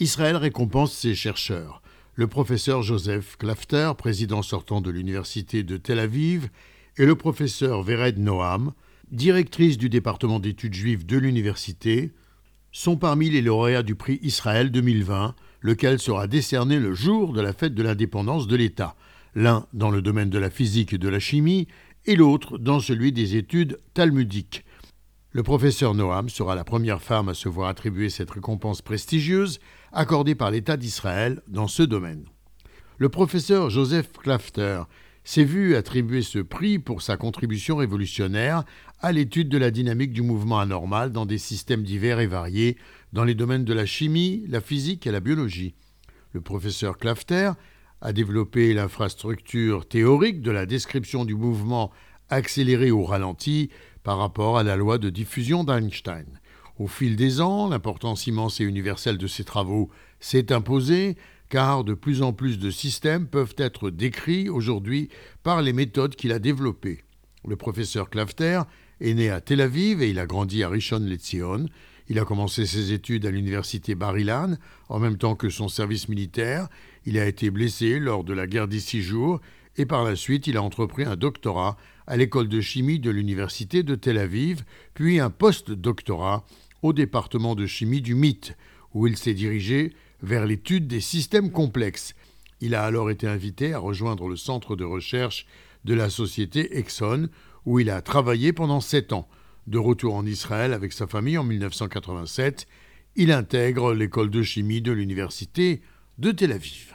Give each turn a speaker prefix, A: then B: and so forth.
A: Israël récompense ses chercheurs. Le professeur Joseph Klafter, président sortant de l'université de Tel Aviv, et le professeur Vered Noam, directrice du département d'études juives de l'université, sont parmi les lauréats du prix Israël 2020, lequel sera décerné le jour de la fête de l'indépendance de l'État, l'un dans le domaine de la physique et de la chimie, et l'autre dans celui des études talmudiques. Le professeur Noam sera la première femme à se voir attribuer cette récompense prestigieuse accordée par l'État d'Israël dans ce domaine. Le professeur Joseph Klafter s'est vu attribuer ce prix pour sa contribution révolutionnaire à l'étude de la dynamique du mouvement anormal dans des systèmes divers et variés dans les domaines de la chimie, la physique et la biologie. Le professeur Klafter a développé l'infrastructure théorique de la description du mouvement accéléré ou ralenti par rapport à la loi de diffusion d'Einstein. Au fil des ans, l'importance immense et universelle de ces travaux s'est imposée, car de plus en plus de systèmes peuvent être décrits aujourd'hui par les méthodes qu'il a développées. Le professeur Klafter est né à Tel Aviv et il a grandi à Rishon LeZion. Il a commencé ses études à l'université Bar-Ilan en même temps que son service militaire. Il a été blessé lors de la guerre des six jours et par la suite il a entrepris un doctorat à l'école de chimie de l'université de Tel Aviv, puis un post-doctorat au département de chimie du MIT, où il s'est dirigé vers l'étude des systèmes complexes. Il a alors été invité à rejoindre le centre de recherche de la société Exxon, où il a travaillé pendant sept ans. De retour en Israël avec sa famille en 1987, il intègre l'école de chimie de l'université de Tel Aviv.